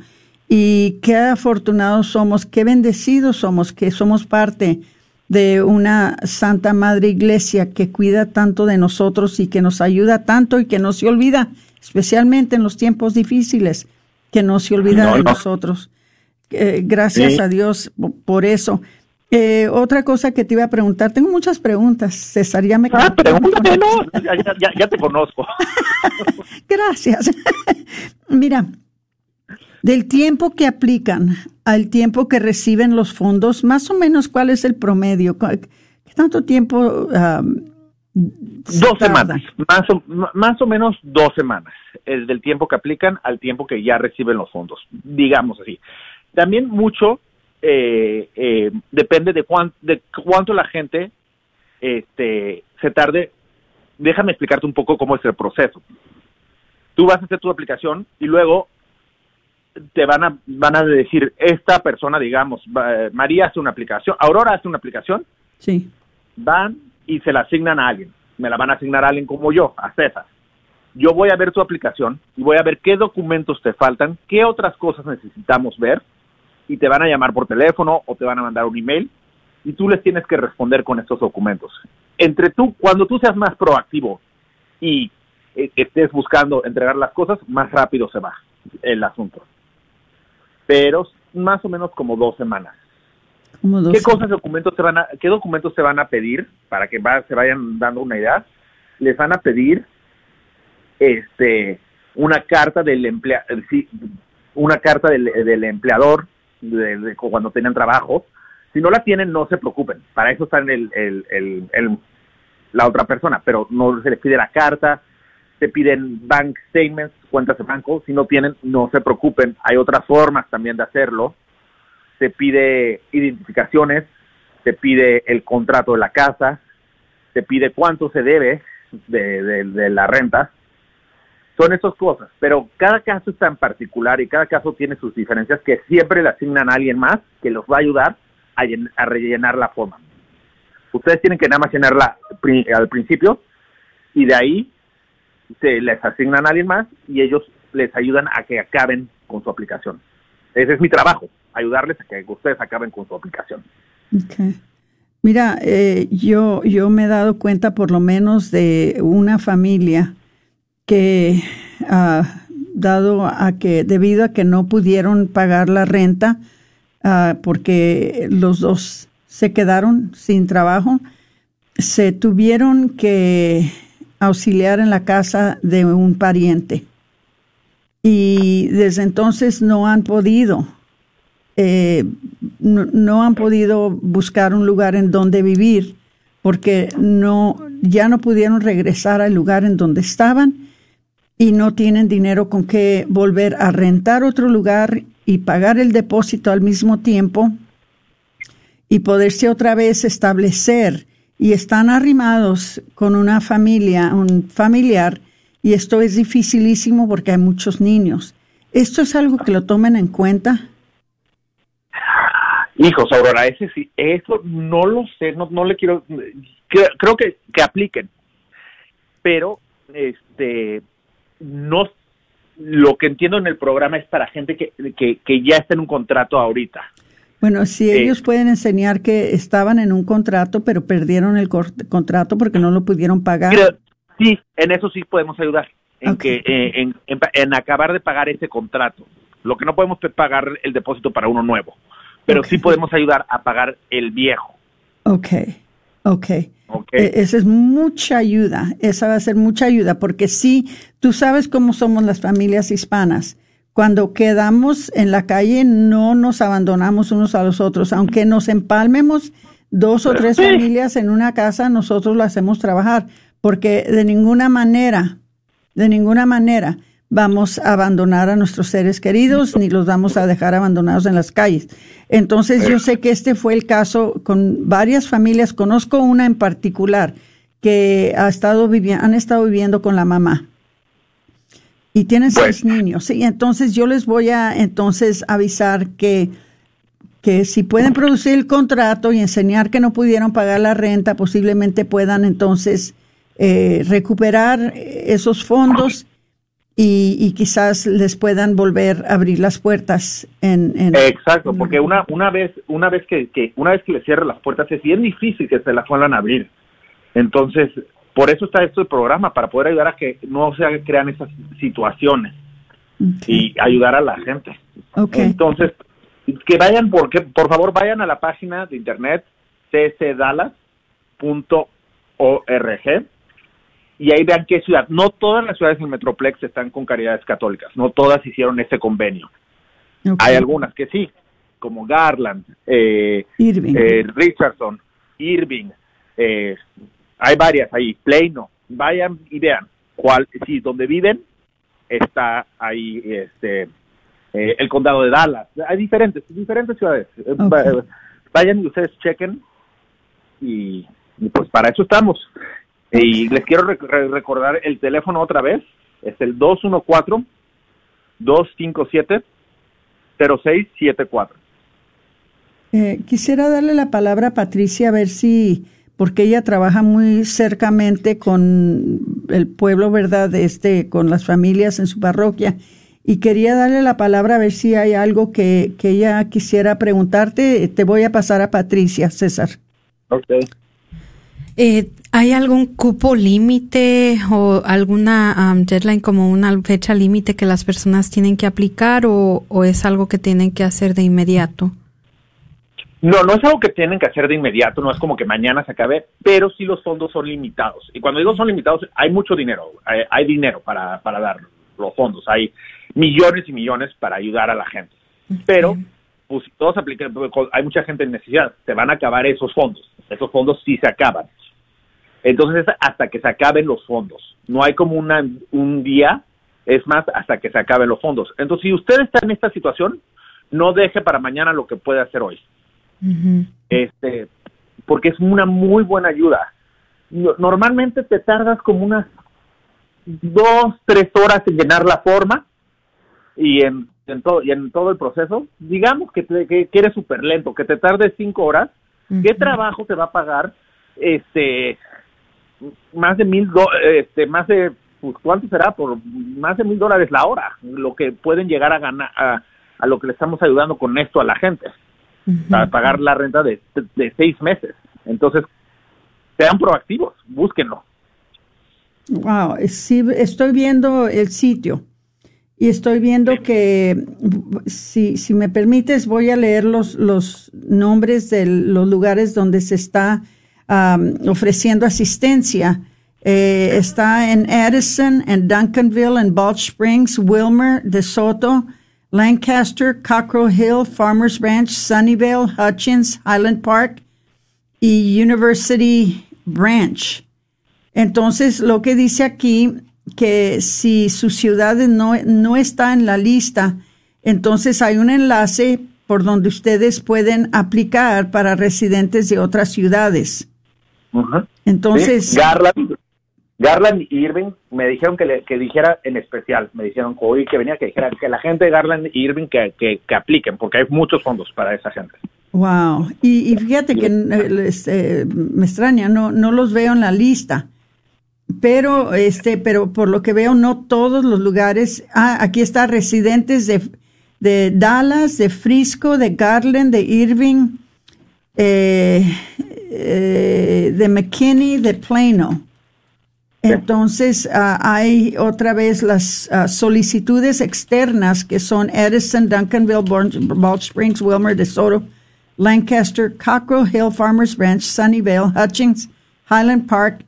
Y qué afortunados somos, qué bendecidos somos que somos parte de una Santa Madre Iglesia que cuida tanto de nosotros y que nos ayuda tanto y que no se olvida, especialmente en los tiempos difíciles, que no se olvida No, de no. nosotros. Eh, gracias Sí. a Dios po- por eso. Eh, otra cosa que te iba a preguntar, tengo muchas preguntas, César, ya me Ah, pregúntame, no, ya, ya- ya- ya te conozco. (laughs) Gracias. (laughs) Mira, del tiempo que aplican al tiempo que reciben los fondos, más o menos, ¿cuál es el promedio? ¿Cu- ¿Qué tanto tiempo? se Dos tarda? semanas, más o, más o menos dos semanas, es del tiempo que aplican al tiempo que ya reciben los fondos, digamos así. También mucho eh, eh, depende de, cuán- de cuánto la gente este, se tarde. Déjame explicarte un poco cómo es el proceso. Tú vas a hacer tu aplicación y luego te van a van a decir esta persona, digamos, eh, María hace una aplicación, Aurora hace una aplicación, Sí. van y se la asignan a alguien. Me la van a asignar a alguien como yo, a César. Yo voy a ver tu aplicación y voy a ver qué documentos te faltan, qué otras cosas necesitamos ver y te van a llamar por teléfono o te van a mandar un email y tú les tienes que responder con estos documentos. Entre tú, cuando tú seas más proactivo y eh, estés buscando entregar las cosas, más rápido se va el asunto. Pero más o menos como dos semanas. Como dos ¿Qué cosas documentos se van a, qué documentos se van a pedir para que va- se vayan dando una idea? Les van a pedir este una carta del emplea, eh, una carta del, del empleador de, de cuando tienen trabajo. Si no la tienen, no se preocupen. Para eso está en el, el, el- el- la otra persona, pero no se les pide la carta, se piden bank statements, cuentas de banco. Si no tienen, no se preocupen. Hay otras formas también de hacerlo se pide identificaciones, se pide el contrato de la casa, se pide cuánto se debe de, de- de la renta. Son esas cosas, pero cada caso es tan particular y cada caso tiene sus diferencias que siempre le asignan a alguien más que los va a ayudar a, a rellenar la forma. Ustedes tienen que nada más llenarla al principio y de ahí se les asignan a alguien más y ellos les ayudan a que acaben con su aplicación. Ese es mi trabajo, ayudarles a que ustedes acaben con su aplicación. Mira, eh, yo, yo me he dado cuenta por lo menos de una familia que, ah, dado a que, debido a que no pudieron pagar la renta, ah, porque los dos se quedaron sin trabajo, se tuvieron que auxiliar en la casa de un pariente. Y desde entonces no han podido eh, no, no, han podido buscar un lugar en donde vivir porque no, ya no pudieron regresar al lugar en donde estaban y no tienen dinero con que volver a rentar otro lugar y pagar el depósito al mismo tiempo y poderse otra vez establecer y están arrimados con una familia, un familiar, y esto es dificilísimo porque hay muchos niños. ¿Esto es algo que lo tomen en cuenta? Hijos, Aurora, ese sí, eso no lo sé, no, no le quiero, creo, que, que apliquen, pero este, no, lo que entiendo en el programa es para gente que, que, que ya está en un contrato ahorita. Bueno, si eh, ellos pueden enseñar que estaban en un contrato, pero perdieron el contrato porque no lo pudieron pagar. sí, en eso sí podemos ayudar, en que eh, en, acabar de pagar ese contrato. Lo que no podemos es pagar el depósito para uno nuevo, pero sí podemos ayudar a pagar el viejo. Ok, ok. Okay. E, esa es mucha ayuda, esa va a ser mucha ayuda, porque sí, tú sabes cómo somos las familias hispanas cuando quedamos en la calle no nos abandonamos unos a los otros, aunque nos empalmemos dos o tres familias en una casa, nosotros lo hacemos trabajar, porque de ninguna manera, de ninguna manera vamos a abandonar a nuestros seres queridos ni los vamos a dejar abandonados en las calles. Entonces yo sé que este fue el caso con varias familias, conozco una en particular que ha estado han estado viviendo con la mamá y tienen seis niños. Sí, entonces yo les voy a entonces avisar que, que si pueden producir el contrato y enseñar que no pudieron pagar la renta, posiblemente puedan entonces eh, recuperar esos fondos y, y, quizás les puedan volver a abrir las puertas en, exacto porque una una vez una vez que, que una vez que les cierren las puertas es bien difícil que se las vuelvan a abrir entonces por eso está este programa, para poder ayudar a que no se crean esas situaciones y ayudar a la gente. Entonces, que vayan, porque, por favor, vayan a la página de internet ccdallas.org y ahí vean qué ciudad. No todas las ciudades del Metroplex están con caridades católicas, no todas hicieron ese convenio. Hay algunas que sí, como Garland, eh, eh Richardson, Irving, eh, hay varias ahí, Plano, vayan y vean cuál, si donde viven está ahí este eh, el condado de Dallas. Hay diferentes, diferentes ciudades. Eh, vayan y ustedes chequen y, pues para eso estamos. Y les quiero recordar el teléfono otra vez, es el 214 257 0674. Eh, quisiera darle la palabra a Patricia a ver si porque ella trabaja muy cercamente con el pueblo, ¿verdad? Este, con las familias en su parroquia. Y quería darle la palabra a ver si hay algo que, que ella quisiera preguntarte. Te voy a pasar a Patricia, César. Ok. Eh, ¿Hay algún cupo límite o alguna um, deadline como una fecha límite que las personas tienen que aplicar o, o es algo que tienen que hacer de inmediato? No, no es algo que tienen que hacer de inmediato, no es como que mañana se acabe, pero sí los fondos son limitados. Y cuando digo son limitados, hay mucho dinero, hay, dinero para, para dar los fondos, hay millones y millones para ayudar a la gente. Pero, pues todos aplican, hay mucha gente en necesidad, se van a acabar esos fondos, esos fondos sí se acaban. Entonces, hasta que se acaben los fondos, no hay como una, un día, es más, hasta que se acaben los fondos. Entonces, si usted está en esta situación, no deje para mañana lo que puede hacer hoy este, porque es una muy buena ayuda. Normalmente te tardas como unas dos, tres horas en llenar la forma y en, todo, y en todo el proceso. Digamos que, te, que, eres súper lento, que te tardes cinco horas. ¿Qué trabajo te va a pagar este más de mil este más de pues, cuánto será por más de mil dólares la hora lo que pueden llegar a ganar a, a lo que le estamos ayudando con esto a la gente para pagar la renta de, seis meses. Entonces, sean proactivos, búsquenlo. Wow, sí, estoy viendo el sitio y estoy viendo que, si, si me permites, voy a leer los, los nombres de los lugares donde se está ofreciendo asistencia. Eh, está en Edison, en Duncanville, en Balch Springs, Wilmer, De Soto, Lancaster, Cockrell Hill, Farmers Branch, Sunnyvale, Hutchins, Highland Park y University Branch. Entonces, lo que dice aquí, que si su ciudad no, no está en la lista, entonces hay un enlace por donde ustedes pueden aplicar para residentes de otras ciudades. Entonces, Sí, Garland, Garland y Irving me dijeron que, le- que dijera en especial, me dijeron que hoy que venía que dijera que la gente de Garland y Irving que, que, que apliquen, porque hay muchos fondos para esa gente. wow. Y, y fíjate que eh, este, me extraña, no, no los veo en la lista. Pero, este, pero por lo que veo, no todos los lugares. Ah, aquí está residentes de, de Dallas, de Frisco, de Garland, de Irving, eh, eh, de McKinney, de Plano. Entonces, ah, hay otra vez las ah, solicitudes externas que son Edison, Duncanville, Balch Springs, Wilmer, DeSoto, Lancaster, Cockrell Hill, Farmers Branch, Sunnyvale, Hutchins, Highland Park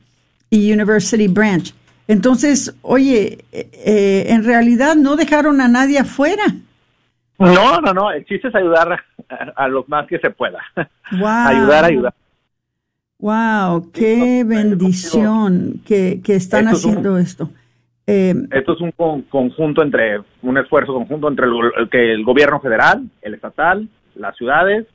y University Branch. Entonces, oye, eh, eh, en realidad no dejaron a nadie afuera. No, no, no, el chiste es ayudar a, a los más que se pueda. Wow. ayudar, ayudar. Wow, qué bendición que, que están Esto es un- haciendo esto. Eh, Esto es un con- conjunto entre, un esfuerzo conjunto entre el, que el gobierno federal, el estatal, las ciudades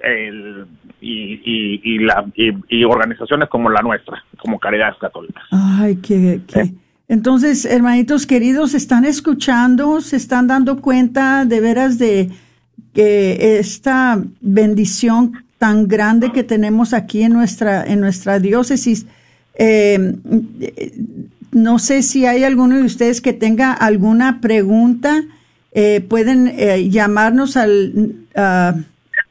el, y, y, y, la, y, y organizaciones como la nuestra, como Caridades Católicas. Ay, qué, qué. Entonces, hermanitos queridos, están escuchando, se están dando cuenta de veras de que esta bendición tan grande que tenemos aquí en nuestra, en nuestra diócesis. Eh, no sé si hay alguno de ustedes que tenga alguna pregunta. Eh, pueden eh, llamarnos al ah,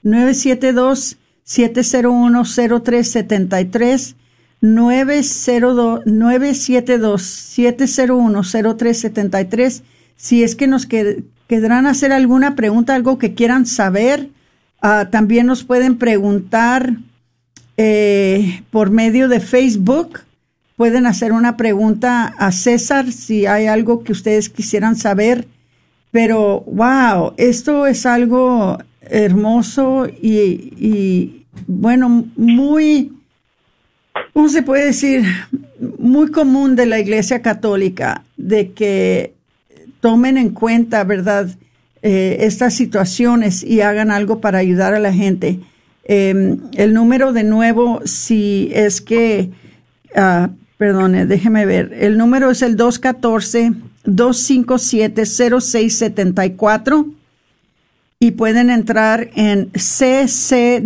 972-701-0373. 972-701-0373. Si es que nos qued- querrán hacer alguna pregunta, algo que quieran saber, ah, también nos pueden preguntar eh, por medio de Facebook. Pueden hacer una pregunta a César si hay algo que ustedes quisieran saber. Pero, wow, esto es algo hermoso y, y, bueno, muy, ¿cómo se puede decir? Muy común de la Iglesia Católica, de que tomen en cuenta, ¿verdad? Eh, estas situaciones y hagan algo para ayudar a la gente. Eh, el número de nuevo, si es que, ah, perdone, déjeme ver, el número es el 214-257-0674 y pueden entrar en ccdallas.org.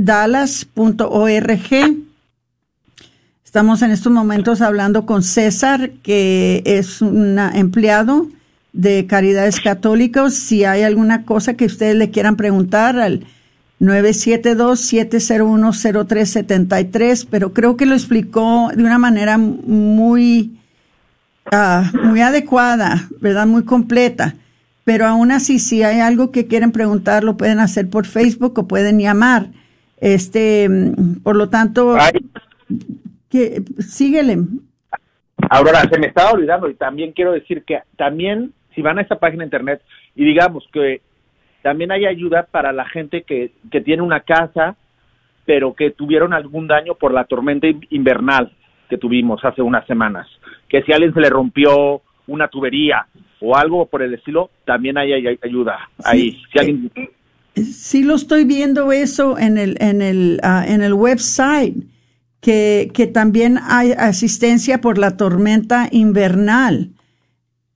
Estamos en estos momentos hablando con César, que es un empleado de Caridades Católicos. Si hay alguna cosa que ustedes le quieran preguntar al 972-701-0373, pero creo que lo explicó de una manera muy, ah, muy adecuada, ¿verdad? Muy completa. Pero aún así, si hay algo que quieren preguntar, lo pueden hacer por Facebook o pueden llamar. Este, por lo tanto, que, síguele. Aurora, se me estaba olvidando y también quiero decir que también si van a esta página de internet y digamos que también hay ayuda para la gente que, que tiene una casa pero que tuvieron algún daño por la tormenta in- invernal que tuvimos hace unas semanas. Que si a alguien se le rompió una tubería o algo por el estilo, también hay, hay ayuda ahí. Si alguien, Sí lo estoy viendo eso en el, en el, ah, en el website, que, que también hay asistencia por la tormenta invernal.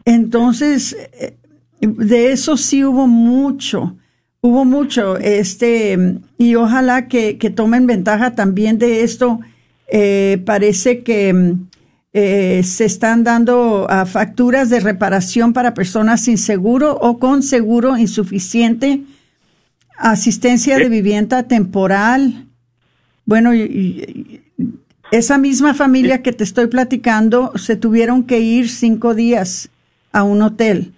Entonces, eh, de eso sí hubo mucho, hubo mucho, este, y ojalá que, que tomen ventaja también de esto. Eh, parece que eh, se están dando ah, facturas de reparación para personas sin seguro o con seguro insuficiente, asistencia de vivienda temporal. Bueno, y- y- esa misma familia que te estoy platicando se tuvieron que ir cinco días a un hotel.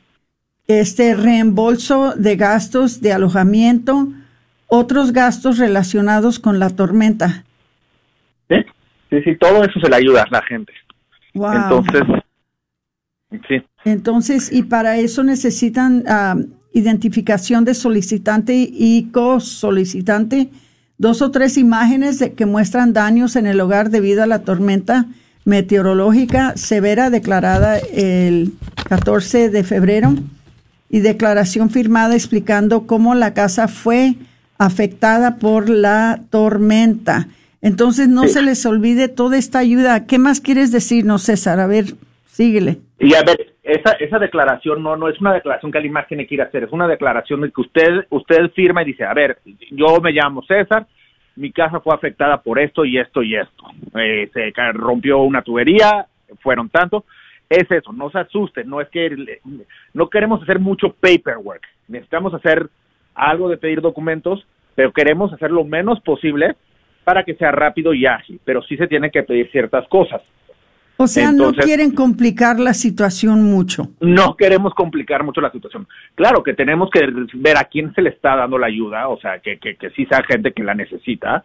Este reembolso de gastos de alojamiento, otros gastos relacionados con la tormenta. ¿sí? sí, sí, todo eso se le ayuda a la gente. Wow. Entonces, sí. Entonces, y para eso necesitan ah, identificación de solicitante y co-solicitante, dos o tres imágenes de, que muestran daños en el hogar debido a la tormenta meteorológica severa declarada el 14 de febrero y declaración firmada explicando cómo la casa fue afectada por la tormenta. Entonces no se les olvide toda esta ayuda. ¿Qué más quieres decirnos, César? A ver, síguele. Y a ver, esa, esa declaración no, no es una declaración que alguien más tiene que ir a hacer, es una declaración de que usted, usted firma y dice, a ver, yo me llamo César, mi casa fue afectada por esto y esto y esto. Eh, se rompió una tubería, fueron tanto. Es eso, no se asusten, no es que no queremos hacer mucho paperwork, necesitamos hacer algo de pedir documentos, pero queremos hacer lo menos posible para que sea rápido y ágil, pero sí se tienen que pedir ciertas cosas. O sea, no quieren complicar la situación mucho. No queremos complicar mucho la situación. Claro que tenemos que ver a quién se le está dando la ayuda, o sea, que, que, que sí sea gente que la necesita.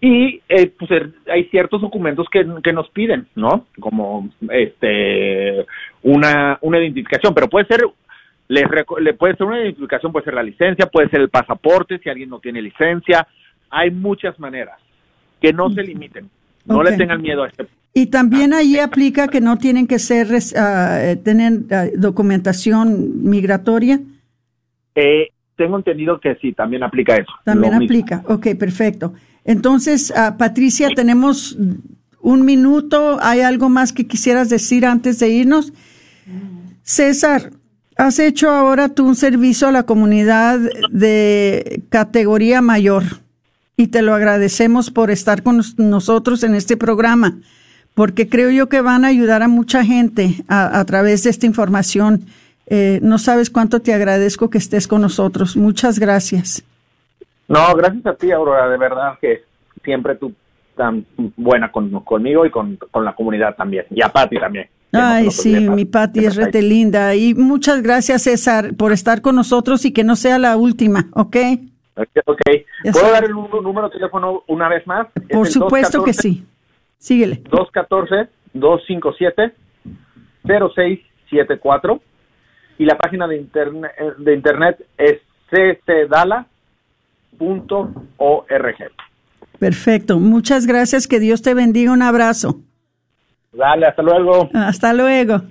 Y eh, pues er, hay ciertos documentos que, que nos piden, ¿no? Como este una, una identificación, pero puede ser le, le puede ser una identificación, puede ser la licencia, puede ser el pasaporte si alguien no tiene licencia. Hay muchas maneras que no se limiten. No le tengan miedo a este y también ahí aplica que no tienen que ser uh, tener uh, documentación migratoria. Eh, tengo entendido que sí, también aplica eso. También aplica. Ok, perfecto. Entonces, uh, Patricia, tenemos un minuto. ¿Hay algo más que quisieras decir antes de irnos? César, has hecho ahora tú un servicio a la comunidad de categoría mayor y te lo agradecemos por estar con nosotros en este programa porque creo yo que van a ayudar a mucha gente a, través de esta información. Eh, no sabes cuánto te agradezco que estés con nosotros. Muchas gracias. No, gracias a ti, Aurora, de verdad que siempre tú tan buena conmigo y con, la comunidad también. Y a Patti también. Ay, sí, mi Patti es rete linda. Y muchas gracias, César, por estar con nosotros y que no sea la última, ¿ok? Ok. ¿Puedo dar el número de teléfono una vez más? Por supuesto que sí. Síguele. 214-257-0674 y la página de internet, de internet es ccdala.org. Perfecto. Muchas gracias. Que Dios te bendiga. Un abrazo. Dale, hasta luego. Hasta luego.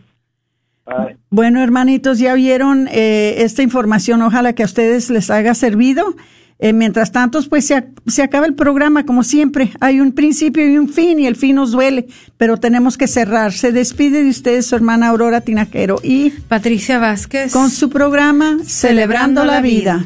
Bueno, hermanitos, ya vieron eh, esta información. Ojalá que a ustedes les haya servido. Eh, mientras tanto, pues se, se, acaba el programa, como siempre. Hay un principio y un fin, y el fin nos duele, pero tenemos que cerrar. Se despide de ustedes su hermana Aurora Tinajero y Patricia Vázquez con su programa Celebrando, la vida.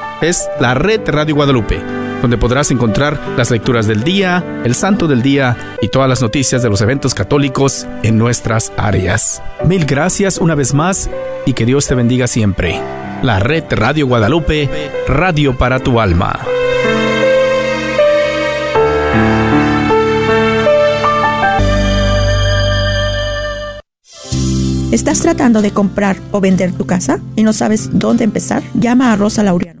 es la red Radio Guadalupe. donde podrás encontrar las lecturas del día, el santo del día y todas las noticias de los eventos católicos en nuestras áreas. Mil gracias una vez más y que Dios te bendiga siempre. La red Radio Guadalupe, radio para tu alma. ¿Estás tratando de comprar o vender tu casa y no sabes dónde empezar? Llama a Rosa Laureano.